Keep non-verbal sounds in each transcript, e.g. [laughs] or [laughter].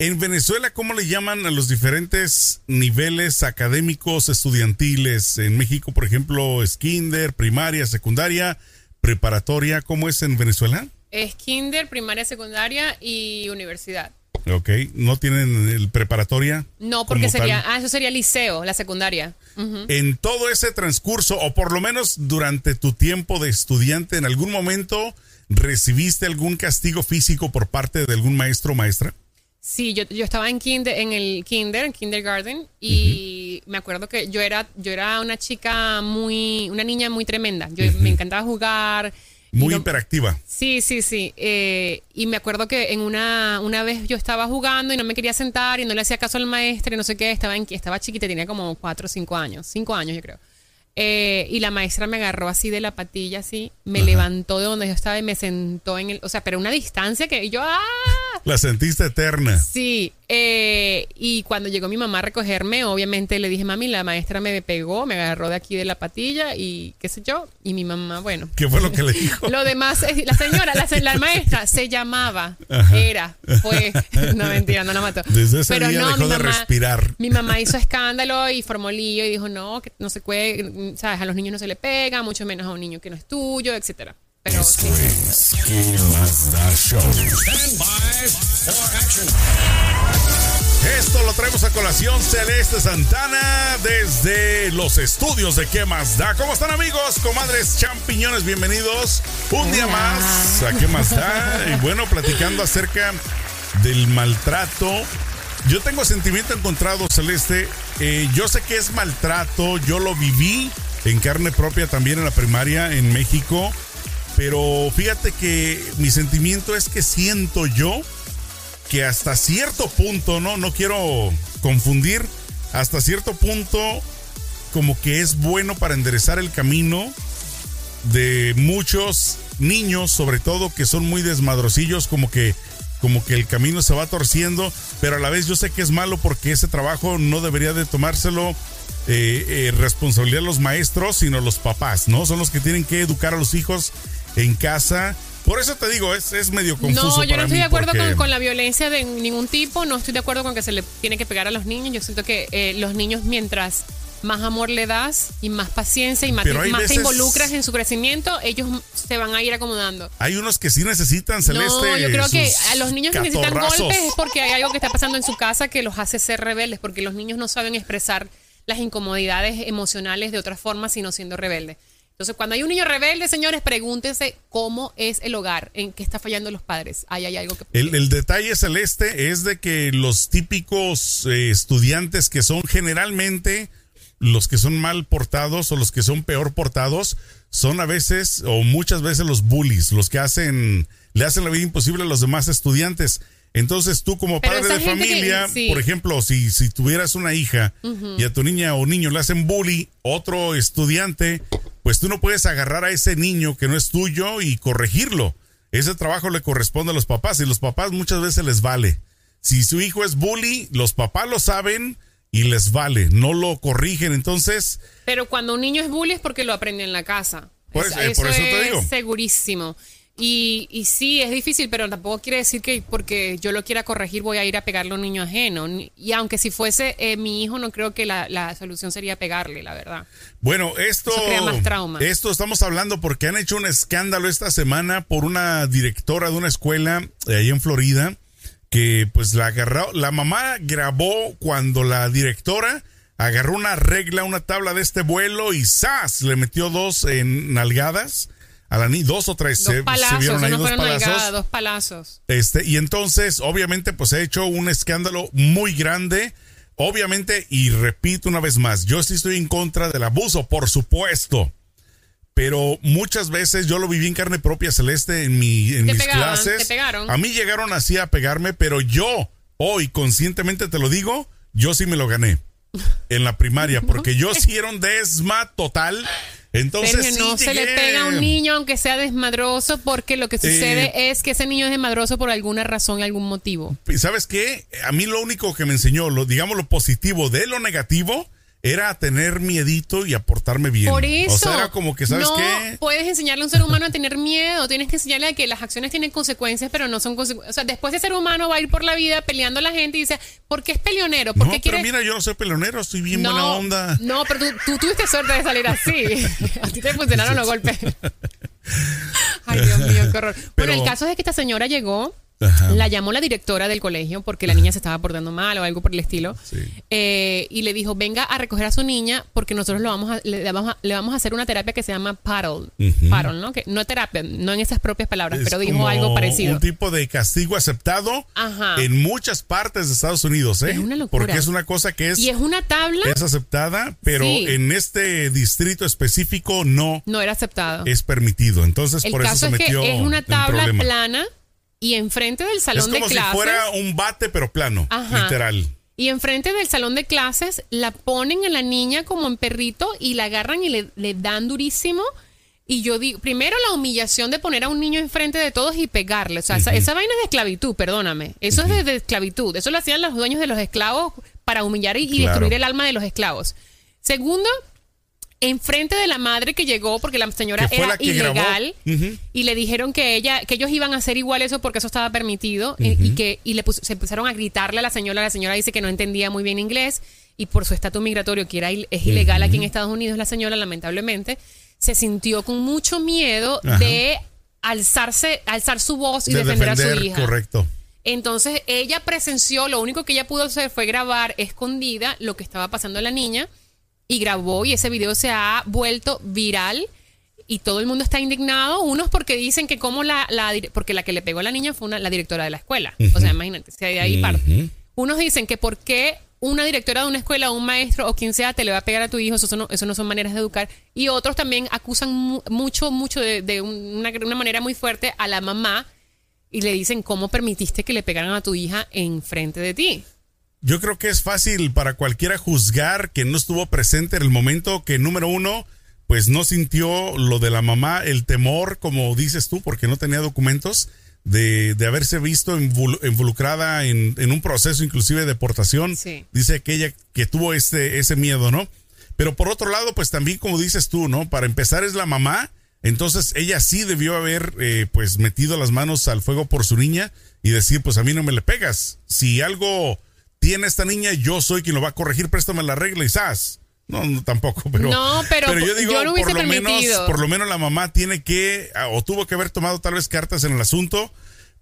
En Venezuela, ¿cómo le llaman a los diferentes niveles académicos estudiantiles? En México, por ejemplo, es kinder, primaria, secundaria, preparatoria. ¿Cómo es en Venezuela? Es kinder, primaria, secundaria y universidad. Ok, ¿no tienen el preparatoria? No, porque sería, tal? ah, eso sería liceo, la secundaria. En todo ese transcurso, o por lo menos durante tu tiempo de estudiante, ¿en algún momento recibiste algún castigo físico por parte de algún maestro o maestra? Sí, yo, yo estaba en kinder, en el kinder, en kindergarten, y me acuerdo que yo era, yo era una chica muy, una niña muy tremenda. Yo me encantaba jugar. Muy no- hiperactiva. Sí, sí, sí. Eh, y me acuerdo que en una, una vez yo estaba jugando y no me quería sentar y no le hacía caso al maestro y no sé qué, estaba, en, estaba chiquita, tenía como cuatro o cinco años, cinco años yo creo. Eh, y la maestra me agarró así de la patilla, así, me levantó de donde yo estaba y me sentó en el, o sea, pero una distancia que yo, ¡ah! La sentiste eterna. Sí, eh, y cuando llegó mi mamá a recogerme, obviamente le dije, mami, la maestra me pegó, me agarró de aquí de la patilla y qué sé yo, y mi mamá, bueno. ¿Qué fue lo que le dijo? Lo demás, es- la señora, la, la [laughs] maestra se llamaba, Ajá. era, fue, [laughs] no mentira, no la mató. Desde ese Pero día no, dejó mi de mamá- respirar. Mi mamá hizo escándalo y formó lío y dijo, no, que no se puede, sabes, a los niños no se le pega, mucho menos a un niño que no es tuyo, etcétera. Pero sí. es ¿Qué más da show? Stand by for action. Esto lo traemos a colación Celeste Santana desde los estudios de ¿Qué más da? ¿Cómo están amigos? Comadres champiñones, bienvenidos un día más a ¿Qué más da? Y bueno, platicando acerca del maltrato. Yo tengo sentimiento encontrado, Celeste. Eh, yo sé que es maltrato, yo lo viví en carne propia también en la primaria en México. Pero fíjate que mi sentimiento es que siento yo que hasta cierto punto, no, no quiero confundir, hasta cierto punto como que es bueno para enderezar el camino de muchos niños, sobre todo que son muy desmadrosillos, como que como que el camino se va torciendo, pero a la vez yo sé que es malo porque ese trabajo no debería de tomárselo eh, eh, responsabilidad los maestros, sino los papás, ¿no? Son los que tienen que educar a los hijos en casa. Por eso te digo, es, es medio confuso. No, yo no estoy de acuerdo porque- con, con la violencia de ningún tipo, no estoy de acuerdo con que se le tiene que pegar a los niños. Yo siento que eh, los niños mientras más amor le das y más paciencia y más, Pero hay más te involucras en su crecimiento, ellos se van a ir acomodando. Hay unos que sí necesitan celeste. no, yo creo que a los niños que necesitan golpes es porque hay algo que está pasando en su casa que los hace ser rebeldes, porque los niños no saben expresar las incomodidades emocionales de otra forma, sino siendo rebeldes. Entonces, cuando hay un niño rebelde, señores, pregúntense cómo es el hogar, en qué está fallando los padres. Ahí hay algo que... El, el detalle celeste es de que los típicos eh, estudiantes que son generalmente los que son mal portados o los que son peor portados son a veces o muchas veces los bullies, los que hacen le hacen la vida imposible a los demás estudiantes. Entonces tú como Pero padre de que- familia, sí. por ejemplo, si, si tuvieras una hija y a tu niña o niño le hacen bully, otro estudiante, pues tú no puedes agarrar a ese niño que no es tuyo y corregirlo. Ese trabajo le corresponde a los papás y los papás muchas veces les vale. Si su hijo es bully, los papás lo saben y les vale, no lo corrigen. Entonces, Pero cuando un niño es bully es porque lo aprende en la casa. Por Es- eso- eh, por eso te es digo. segurísimo. Y, y sí, es difícil, pero tampoco quiere decir que porque yo lo quiera corregir voy a ir a pegarle a un niño ajeno. Y aunque si fuese eh, mi hijo, no creo que la, la solución sería pegarle, la verdad. Bueno, esto, Eso crea más trauma. esto estamos hablando porque han hecho un escándalo esta semana por una directora de una escuela eh, ahí en Florida que pues la agarró, la mamá grabó cuando la directora agarró una regla, una tabla de este vuelo y ¡zas! le metió dos en nalgadas a la niña, dos o tres, Dos se- se, palazos, vieron ahí no dos palazos. dos palazos. Este, y entonces, obviamente, pues ha hecho un escándalo muy grande. Obviamente, y repito una vez más, yo sí estoy en contra del abuso, por supuesto. Pero muchas veces yo lo viví en carne propia, Celeste, en, mi, en Te mis clases. te pegaron. A mí llegaron así a pegarme, pero yo, hoy, conscientemente te lo digo, yo sí me lo gané en la primaria, [laughs] porque yo sí era un desma total. Entonces, Sergio, sí no se le pega a un niño aunque sea desmadroso, porque lo que sucede Eh, es que ese niño es desmadroso por alguna razón y algún motivo. ¿Sabes qué? A mí lo único que me enseñó, lo, digamos lo positivo de lo negativo, era tener miedito y aportarme bien. Por eso. O sea, era como que, ¿sabes no qué? puedes enseñarle a un ser humano a tener miedo. Tienes que enseñarle a que las acciones tienen consecuencias, pero no son consecuencias. O sea, después ese ser humano va a ir por la vida peleando a la gente y dice, ¿por qué es peleonero? ¿Por No, qué pero mira, yo no soy pelonero, estoy bien buena onda. No, pero tú, tú tuviste suerte de salir así. [laughs] a ti te funcionaron los [laughs] golpes. Ay, Dios mío, qué horror. Pero- bueno, el caso es que esta señora llegó, Ajá. la llamó la directora del colegio porque la niña se estaba portando mal o algo por el estilo. Sí. Eh, y le dijo, venga a recoger a su niña porque nosotros lo vamos a- le, vamos a, le vamos a hacer una terapia que se llama paddle. Ujú. Paddle, ¿no? Que no terapia, no en esas propias palabras, Es pero dijo algo parecido. Un tipo de castigo aceptado Ajá. en muchas partes de Estados Unidos, ¿eh? Es una locura. Porque es una cosa que es, Y es una tabla, es aceptada, pero Sí. en este distrito específico no no era aceptado. es permitido. Entonces, el por eso caso se es que metió es una tabla plana y enfrente del Es salón como de si clases. fuera un bate, pero plano, Ajá. literal. Y enfrente del salón de clases la ponen a la niña como en perrito y la agarran y le, le dan durísimo. Y yo digo, primero la humillación de poner a un niño enfrente de todos y pegarle. O sea, esa, esa vaina es de esclavitud, perdóname. Eso es de, de esclavitud. Eso lo hacían los dueños de los esclavos para humillar y, y Claro. destruir el alma de los esclavos. Segundo, enfrente de la madre que llegó, porque la señora era la ilegal, y le dijeron que ella, que ellos iban a hacer igual eso porque eso estaba permitido, eh, y que y le pus- se empezaron a gritarle a la señora, la señora dice que no entendía muy bien inglés, y por su estatus migratorio, que era es ilegal aquí en Estados Unidos, la señora, lamentablemente, se sintió con mucho miedo Ajá. de alzarse, alzar su voz y de defender, defender, a su hija. correcto. Entonces ella presenció, lo único que ella pudo hacer fue grabar escondida lo que estaba pasando a la niña y grabó y ese video se ha vuelto viral y todo el mundo está indignado, unos porque dicen que como la, la porque la que le pegó a la niña fue una, la directora de la escuela, o sea, imagínate, si de ahí parte. Unos dicen que por qué una directora de una escuela un maestro o quien sea te le va a pegar a tu hijo, eso no, eso no son maneras de educar. Y otros también acusan mu- mucho, mucho de, de una, una manera muy fuerte a la mamá y le dicen cómo permitiste que le pegaran a tu hija en frente de ti. Yo creo que es fácil para cualquiera juzgar que no estuvo presente en el momento que, número uno, pues no sintió lo de la mamá, el temor, como dices tú, porque no tenía documentos, de, de haberse visto invol- involucrada en, en un proceso inclusive de deportación. Sí. Dice que ella que tuvo este, ese miedo, ¿no? Pero por otro lado, pues también como dices tú, ¿no? Para empezar es la mamá, entonces ella sí debió haber eh, pues metido las manos al fuego por su niña y decir, pues a mí no me le pegas. Si algo tiene esta niña, yo soy quien lo va a corregir, préstame la regla y ¡zas! No, no, tampoco, [laughs] pero. No, pero yo digo, yo lo por lo menos, por lo menos la mamá tiene que, ah, o tuvo que haber tomado tal vez cartas en el asunto,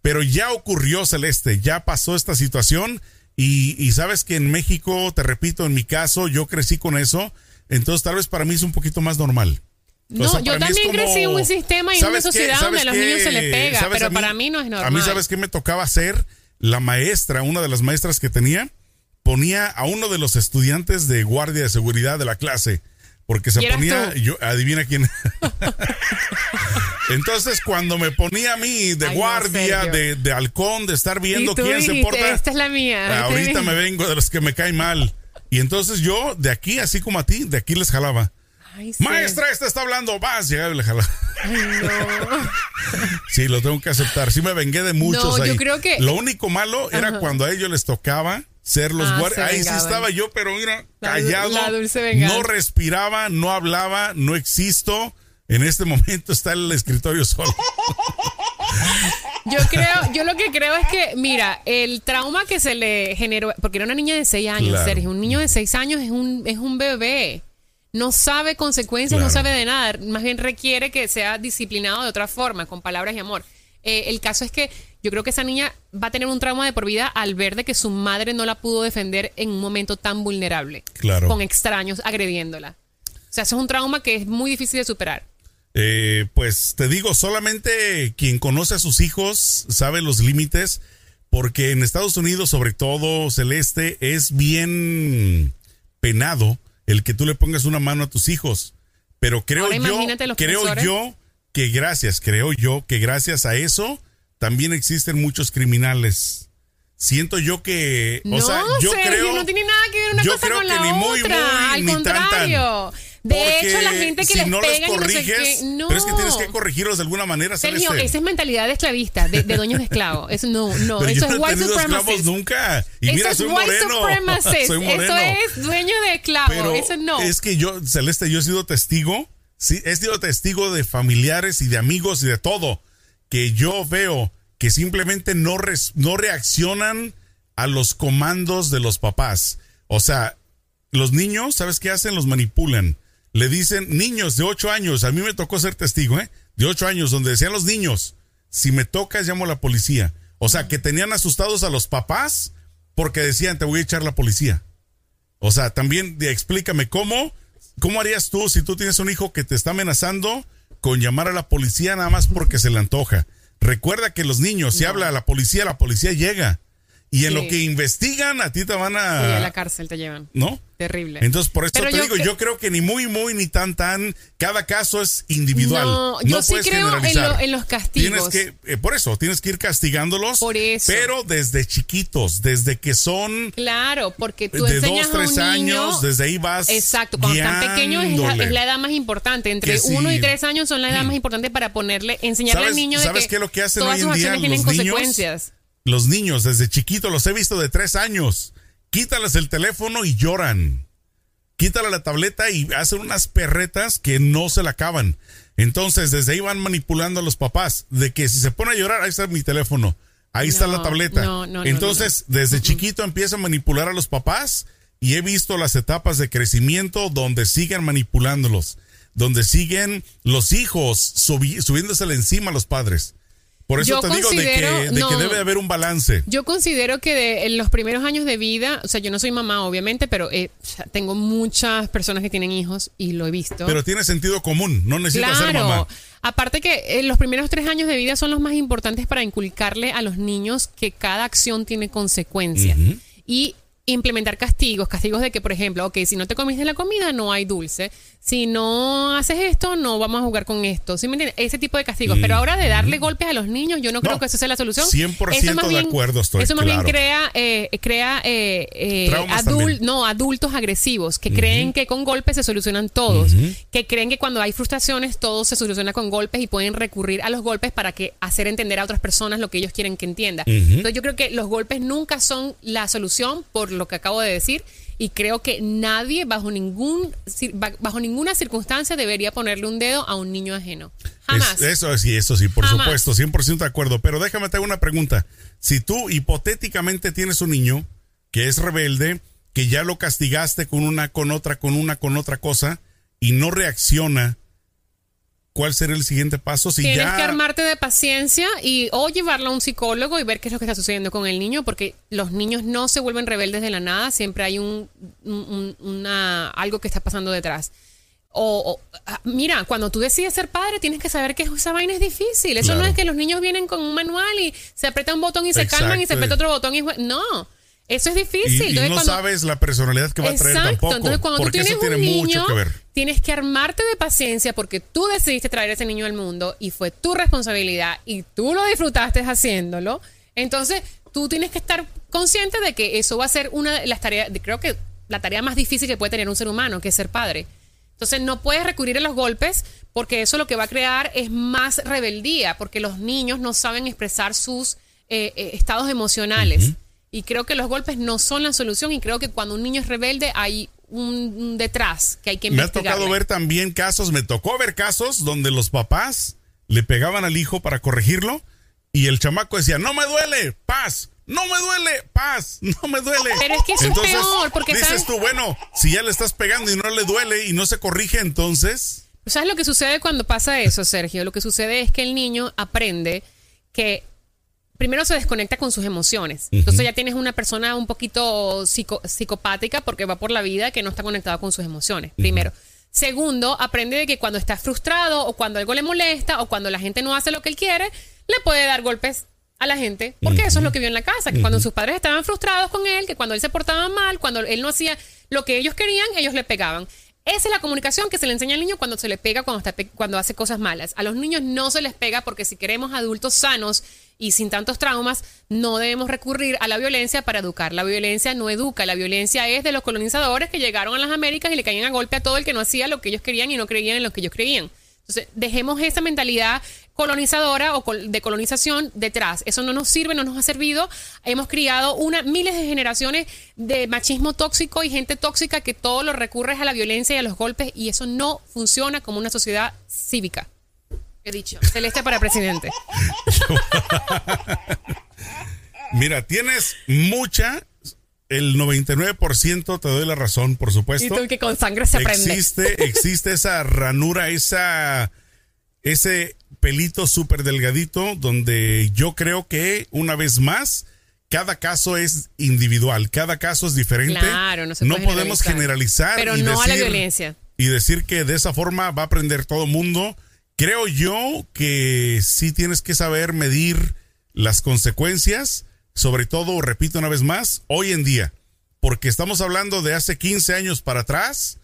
pero ya ocurrió, Celeste, ya pasó esta situación. Y, y sabes que en México, te repito, en mi caso, yo crecí con eso, entonces tal vez para mí es un poquito más normal. O No, sea, yo también como- crecí en un sistema y en una sociedad donde ¿Sabes a los qué? niños se les pega, ¿Sabes pero mí- para mí no es normal. A mí, ¿sabes qué me tocaba hacer? La maestra, una de las maestras que tenía, ponía a uno de los estudiantes de guardia de seguridad de la clase. Porque se ¿Y eras ponía, tú? yo, adivina quién. [laughs] Entonces, cuando me ponía a mí de Ay, guardia, de, de halcón, de estar viendo quién se porta. esta es la mía. Ahorita me vengo de los que me caen mal. Y entonces yo, de aquí, así como a ti, de aquí les jalaba. Ay, sí. Maestra, esta está hablando, vas, llegaba y le jalaba. Ay, no. [laughs] Sí, lo tengo que aceptar. Sí me vengué de muchos No, yo creo que- Lo único malo era Ajá. cuando a ellos les tocaba ser los Ah, guardias. Ahí sí estaba yo, pero mira, callado. la dulce venganza. no respiraba, no hablaba, no existo. En este [laughs] momento está el escritorio solo. Yo creo, yo lo que creo es que, mira, el trauma que se le generó, porque era una niña de 6 años, Claro. Sergio, un niño de 6 años es un, es un bebé. No sabe consecuencias, no sabe de nada. Más bien requiere que sea disciplinado de otra forma, con palabras y amor. Eh, el caso es que yo creo que esa niña va a tener un trauma de por vida al ver de que su madre no la pudo defender en un momento tan vulnerable. Claro. Con extraños agrediéndola. O sea, eso es un trauma que es muy difícil de superar. Eh, pues te digo, solamente quien conoce a sus hijos sabe los límites, porque en Estados Unidos, sobre todo Celeste, es bien penado el que tú le pongas una mano a tus hijos. Pero creo Ahora yo, creo profesores. yo que gracias, creo yo que gracias a eso también existen muchos criminales. Siento yo que, o no, sea, yo Sergio, creo no tiene nada que ver una yo cosa creo con que la ni muy, otra. muy, Al ni tan, tan. De Porque hecho, la gente que si les no y no sé corriges, qué, no. pero es que tienes que corregirlos de alguna manera, Sergio, esa es mentalidad de esclavista, de, de dueños de esclavos. [laughs] Eso no, no, Pero eso yo es no he white supremacist. nunca. Y eso mira, es soy white moreno. supremacist. soy moreno. Eso es dueño de esclavos. Pero eso no. es que yo, Celeste, yo he sido testigo, sí, he sido testigo de familiares y de amigos y de todo, que yo veo que simplemente no, res- no reaccionan a los comandos de los papás. O sea, los niños, ¿sabes qué hacen? Los manipulan. Le dicen, niños de 8 años, a mí me tocó ser testigo, ¿eh? De 8 años, donde decían los niños, si me tocas, llamo a la policía. O sea, que tenían asustados a los papás porque decían, te voy a echar la policía. O sea, también de- explícame cómo, cómo harías tú si tú tienes un hijo que te está amenazando con llamar a la policía nada más porque se le antoja. Recuerda que los niños, si habla a la policía, la policía llega. Y en Sí. lo que investigan, a ti te van Sí, a la a... cárcel te llevan. ¿No? Terrible. Entonces, por eso Pero te yo digo, que- yo creo que ni muy, muy, ni tan, tan, cada caso es individual. No, yo sí creo en, lo- en los castigos. Tienes que, eh, por eso, tienes que ir castigándolos. Por eso. Pero desde chiquitos, desde que son Claro, porque tú de enseñas dos, tres a un niño, años, desde ahí vas. Exacto, cuando están pequeños es la, guiándole. es la edad más importante. Entre sí. uno y tres años son la edad más importante para ponerle, enseñarle al ¿Sabes- niño de sabes que, qué es lo que hacen todas hoy en día los niños? consecuencias. Los niños, desde chiquitos, los he visto de tres años. Quítales el teléfono y lloran. Quítale la tableta y hacen unas perretas que no se la acaban. Entonces, desde ahí van manipulando a los papás. De que si se pone a llorar, ahí está mi teléfono. Ahí está la tableta. no, no, no, Entonces, desde chiquito empieza a manipular a los papás y he visto las etapas de crecimiento donde siguen manipulándolos, donde siguen los hijos subi- subiéndosele encima a los padres. Por eso Yo te digo de, que, debe haber un balance. Yo considero que de- en los primeros años de vida, o sea, yo no soy mamá, obviamente, pero eh, tengo muchas personas que tienen hijos y lo he visto. Pero tiene sentido común, no necesitas ser mamá. Aparte que eh, los primeros tres años de vida son los más importantes para inculcarle a los niños que cada acción tiene consecuencia. Y implementar castigos, castigos de que, por ejemplo, ok, si no te comiste la comida, no hay dulce. Si no haces esto, no vamos a jugar con esto. ¿Sí me entiendes? Ese tipo de castigos. Pero ahora de darle golpes a los niños, yo no, creo que eso sea la solución. 100% Eso más de acuerdo estoy, Eso más claro. bien crea, eh, crea eh, eh, no, adultos agresivos que creen que con golpes se solucionan todos, que creen que cuando hay frustraciones todo se soluciona con golpes y pueden recurrir a los golpes para que hacer entender a otras personas lo que ellos quieren que entienda. Entonces yo creo que los golpes nunca son la solución por lo que acabo de decir y creo que nadie bajo ningún bajo ninguna circunstancia debería ponerle un dedo a un niño ajeno. Jamás. Es- eso sí, eso sí, por Jamás. supuesto, 100% de acuerdo. Pero déjame te hago una pregunta. Si tú hipotéticamente tienes un niño que es rebelde, que ya lo castigaste con una, con otra, con una, con otra cosa y no reacciona, ¿cuál será el siguiente paso? Si Tienes ya que armarte de paciencia y o llevarlo a un psicólogo y ver qué es lo que está sucediendo con el niño, porque los niños no se vuelven rebeldes de la nada, siempre hay un, un- un- una, algo que está pasando detrás. O, o, ah, mira, cuando tú decides ser padre, tienes que saber que esa vaina es difícil. Eso no es que los niños vienen con un manual y se aprieta un botón y se Exacto. calman y se aprieta otro botón y no. Eso es difícil. y Entonces, no cuando- sabes la personalidad que va a traer tampoco. Entonces, cuando tú tienes eso tiene un niño, mucho que ver. tienes que armarte de paciencia porque tú decidiste traer a ese niño al mundo y fue tu responsabilidad y tú lo disfrutaste haciéndolo. Entonces, tú tienes que estar consciente de que eso va a ser una de las tareas, creo que la tarea más difícil que puede tener un ser humano, que es ser padre. Entonces, no puedes recurrir a los golpes porque eso lo que va a crear es más rebeldía, porque los niños no saben expresar sus eh, eh, estados emocionales. Y creo que los golpes no son la solución y creo que cuando un niño es rebelde hay un, detrás que hay que Me ha investigar. tocado ver también casos, me tocó ver casos donde los papás le pegaban al hijo para corregirlo y el chamaco decía, no me duele, paz, no me duele, paz, [laughs] no me duele. Pero es que eso es peor, porque dices ¿sabes? tú, bueno, si ya le estás pegando y no le duele y no se corrige, entonces... ¿Sabes lo que sucede cuando pasa eso, Sergio? Lo que sucede es que el niño aprende que primero se desconecta con sus emociones. Entonces ya tienes una persona un poquito psico- psicopática porque va por la vida que no está conectada con sus emociones. Primero. Segundo, aprende de que cuando está frustrado o cuando algo le molesta o cuando la gente no hace lo que él quiere, le puede dar golpes a la gente, porque eso es lo que vio en la casa, que cuando sus padres estaban frustrados con él, que cuando él se portaba mal, cuando él no hacía lo que ellos querían, ellos le pegaban. Esa es la comunicación que se le enseña al niño cuando se le pega, cuando, está pe- cuando hace cosas malas. A los niños no se les pega porque si queremos adultos sanos y sin tantos traumas, no debemos recurrir a la violencia para educar. La violencia no educa, la violencia es de los colonizadores que llegaron a las Américas y le caían a golpe a todo el que no hacía lo que ellos querían y no creían en lo que ellos creían. Entonces, dejemos esa mentalidad colonizadora o de colonización detrás. Eso no nos sirve, no nos ha servido. Hemos criado una, miles de generaciones de machismo tóxico y gente tóxica que todo lo recurre a la violencia y a los golpes y eso no funciona como una sociedad cívica. He dicho. Celeste para presidente. [laughs] Mira, tienes mucha, el 99% te doy la razón, por Y supuesto. tú que con sangre se aprende. Existe, existe esa ranura, esa, ese pelito súper delgadito donde yo creo que una vez más cada caso es individual, cada caso es diferente. Claro, no se puede podemos generalizar. generalizar. Pero y no a la decir- violencia. Y decir que de esa forma va a aprender todo mundo. Creo yo que sí tienes que saber medir las consecuencias, sobre todo, repito una vez más, hoy en día, porque estamos hablando de hace 15 años para atrás,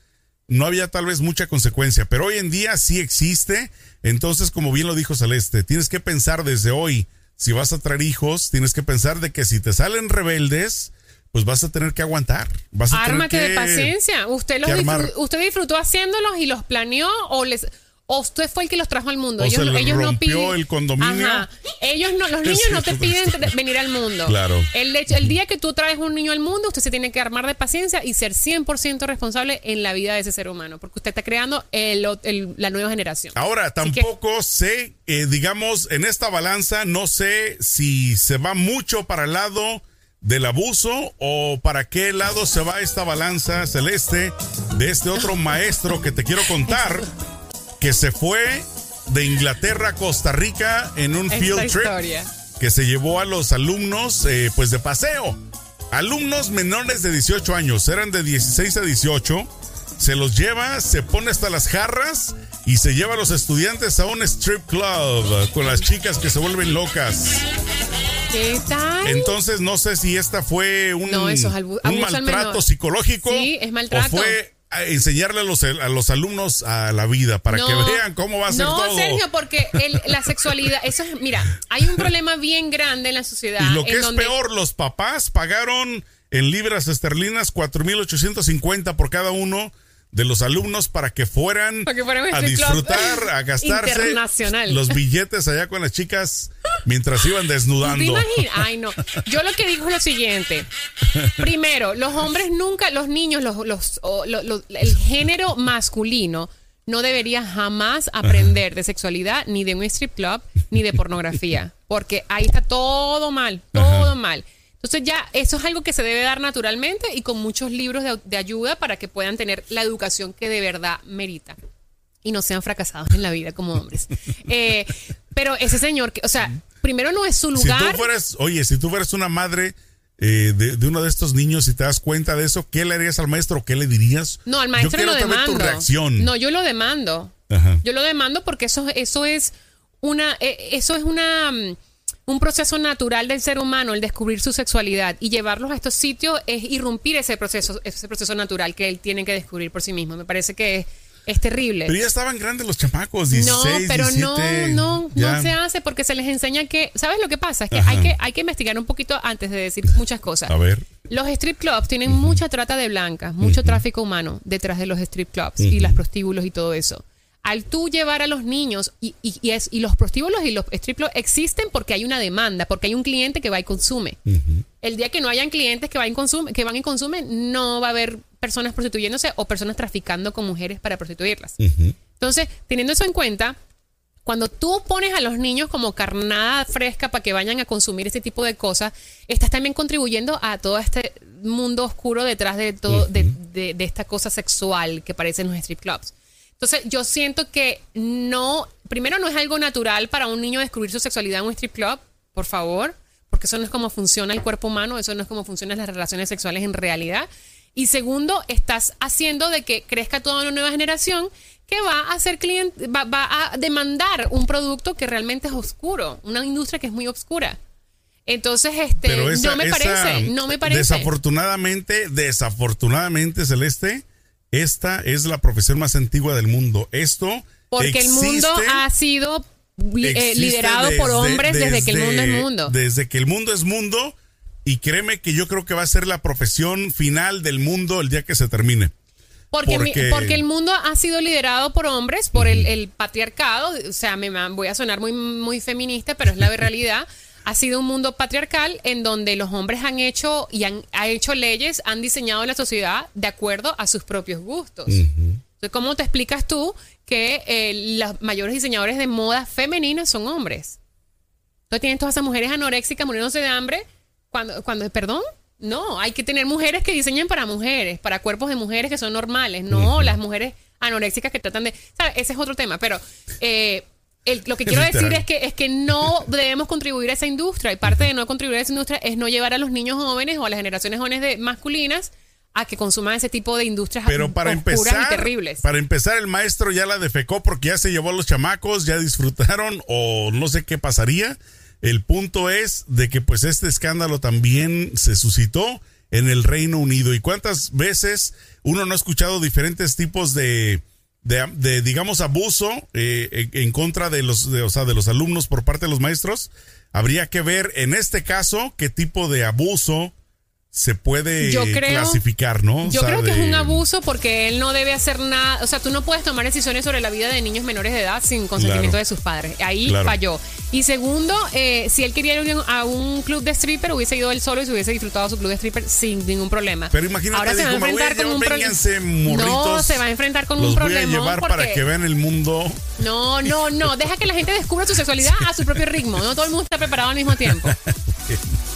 no había tal vez mucha consecuencia, pero hoy en día sí existe. Entonces, como bien lo dijo Celeste, tienes que pensar desde hoy, si vas a traer hijos, tienes que pensar de que si te salen rebeldes, pues vas a tener que aguantar. Vas a tener Ármate de que- paciencia. ¿Usted, los que armar. ¿Usted disfrutó haciéndolos y los planeó o les... O usted fue el que los trajo al mundo. O ellos se ellos no rompió piden. el condominio. Ajá. Ellos no, los [laughs] niños no te piden venir al mundo. Claro. El, hecho- el día que tú traes un niño al mundo, usted se tiene que armar de paciencia y ser 100% responsable en la vida de ese ser humano. Porque usted está creando el- el- la nueva generación. Ahora, que- tampoco sé, eh, digamos, en esta balanza, no sé si se va mucho para el lado del abuso o para qué lado se va esta balanza celeste de este otro maestro que te quiero contar, [laughs] que se fue de Inglaterra a Costa Rica en un Esta field trip historia. que se llevó a los alumnos eh, pues de paseo. Alumnos menores de 18 años, eran de 16 a 18. Se los lleva, se pone hasta las jarras y se lleva a los estudiantes a un strip club con las chicas que se vuelven locas. ¿Qué tal? Entonces no sé si esta fue un, No, eso es albu- un maltrato psicológico Sí, es maltrato. o fue a enseñarle a los, a los alumnos a la vida para que vean cómo va a ser no, todo. Sergio, porque el- la sexualidad, eso es, mira, hay un problema bien grande en la sociedad. Y lo que es donde- peor, los papás pagaron en libras esterlinas 4.850 por cada uno de los alumnos para que fueran Para que fueran a disfrutar, a gastarse los billetes allá con las chicas mientras iban ¿Tú te desnudando. imaginas? Ay, no. Yo lo que digo es lo siguiente. Primero, los hombres nunca, los niños, los, el género masculino no debería jamás aprender de sexualidad, ni de un strip club, ni de pornografía. Porque ahí está todo mal, todo mal. Entonces ya eso es algo que se debe dar naturalmente y con muchos libros de, de ayuda para que puedan tener la educación que de verdad merita y no sean fracasados en la vida como hombres. [laughs] Eh, pero ese señor, que, o sea, primero no es su Si lugar. tú fueras, oye, si tú fueras una madre eh, de, de uno de estos niños y te das cuenta de eso, ¿qué le harías al maestro? ¿Qué le dirías? No, al Yo maestro quiero lo demando. tu reacción. No, yo lo demando. Ajá. Yo lo demando porque eso, eso es una, eh, eso es una mm, un proceso natural del ser humano, el descubrir su sexualidad y llevarlos a estos sitios es irrumpir ese proceso, ese proceso natural que él tiene que descubrir por sí mismo. Me parece que es, es terrible. Pero ya estaban grandes los chamacos, 16, no, pero 17, no, no, ya. no se hace porque se les enseña que, ¿sabes lo que pasa? Es que Ajá. hay que hay que investigar un poquito antes de decir muchas cosas. A ver. Los strip clubs tienen mucha trata de blancas, mucho tráfico humano detrás de los strip clubs y las prostíbulos y todo eso. Al tú llevar a los niños, y, y- y es, y los prostíbulos y los strip clubs existen porque hay una demanda, porque hay un cliente que va y consume. El día que no hayan clientes que, van y consumen, que van y consumen, no va a haber personas prostituyéndose o personas traficando con mujeres para prostituirlas. Entonces, teniendo eso en cuenta, cuando tú pones a los niños como carnada fresca para que vayan a consumir ese tipo de cosas, estás también contribuyendo a todo este mundo oscuro detrás de todo, de, de- de esta cosa sexual que parecen los strip clubs. Entonces, yo siento que no, primero no es algo natural para un niño descubrir su sexualidad en un strip club, por favor, porque eso no es como funciona el cuerpo humano, eso no es como funcionan las relaciones sexuales en realidad. Y segundo, estás haciendo de que crezca toda una nueva generación que va a ser cliente, va, va a demandar un producto que realmente es oscuro, una industria que es muy oscura. Entonces, este, esa- no me parece, no me parece. Desafortunadamente, desafortunadamente, Celeste, esta es la profesión más antigua del mundo. Esto Porque el mundo ha sido eh, liderado por hombres desde, que el mundo es mundo. Desde que el mundo es mundo. Y créeme que yo creo que va a ser la profesión final del mundo el día que se termine. Porque, mi- Porque- el mundo ha sido liderado por hombres, por el, el patriarcado. O sea, me voy a sonar muy, muy feminista, pero es la [laughs] realidad. Ha sido un mundo patriarcal en donde los hombres han hecho y han ha hecho leyes, han diseñado la sociedad de acuerdo a sus propios gustos. Entonces, ¿cómo te explicas tú que eh, los mayores diseñadores de moda femeninas son hombres? Entonces tienen todas esas mujeres anoréxicas muriéndose de hambre. Cuando, cuando, perdón, no, hay que tener mujeres que diseñen para mujeres, para cuerpos de mujeres que son normales, no las mujeres anoréxicas que tratan de. ¿sabes? Ese es otro tema, pero eh, el- lo que quiero decir es que, es que no debemos contribuir a esa industria. Y parte de no contribuir a esa industria es no llevar a los niños jóvenes o a las generaciones jóvenes de, masculinas a que consuman ese tipo de industrias Pero para empezar, y terribles. para empezar, el maestro ya la defecó porque ya se llevó a los chamacos, ya disfrutaron o no sé qué pasaría. El punto es de que pues este escándalo también se suscitó en el Reino Unido. ¿Y cuántas veces uno no ha escuchado diferentes tipos de, de, de, digamos, abuso eh, en, contra de los, de, o sea, de los alumnos por parte de los maestros? Habría que ver en este caso qué tipo de abuso se puede Yo creo- clasificar, ¿no? O Yo sea, creo que es un abuso porque él no debe hacer nada. O sea, tú no puedes tomar decisiones sobre la vida de niños menores de edad sin consentimiento Claro. de sus padres. Ahí Claro. falló. Y segundo, eh, si él quería ir a un club de stripper, hubiese ido él solo y se hubiese disfrutado su club de stripper sin ningún problema. Pero imagínate, Ahora se va a enfrentar con un problema. No, se va a enfrentar con los un voy a problema. llevar para que vean el mundo. No, no, no. Deja que la gente descubra su sexualidad a su propio ritmo. No todo el mundo está preparado al mismo tiempo. [laughs]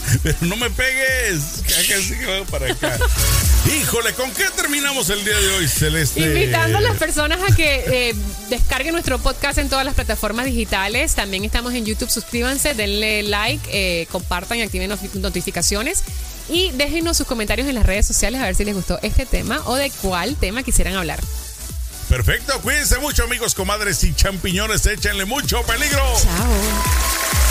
[laughs] Pero no me pegues. que haga así que va para acá. Híjole, ¿con qué terminamos el día de hoy, Celeste? Invitando a las personas a que eh, descarguen nuestro podcast en todas las plataformas digitales. También estamos en YouTube. Suscríbanse, denle like, eh, compartan y activen notificaciones. Y déjenos sus comentarios en las redes sociales a ver si les gustó este tema o de cuál tema quisieran hablar. Perfecto, cuídense mucho, amigos, comadres y champiñones. Échenle mucho peligro. Chao.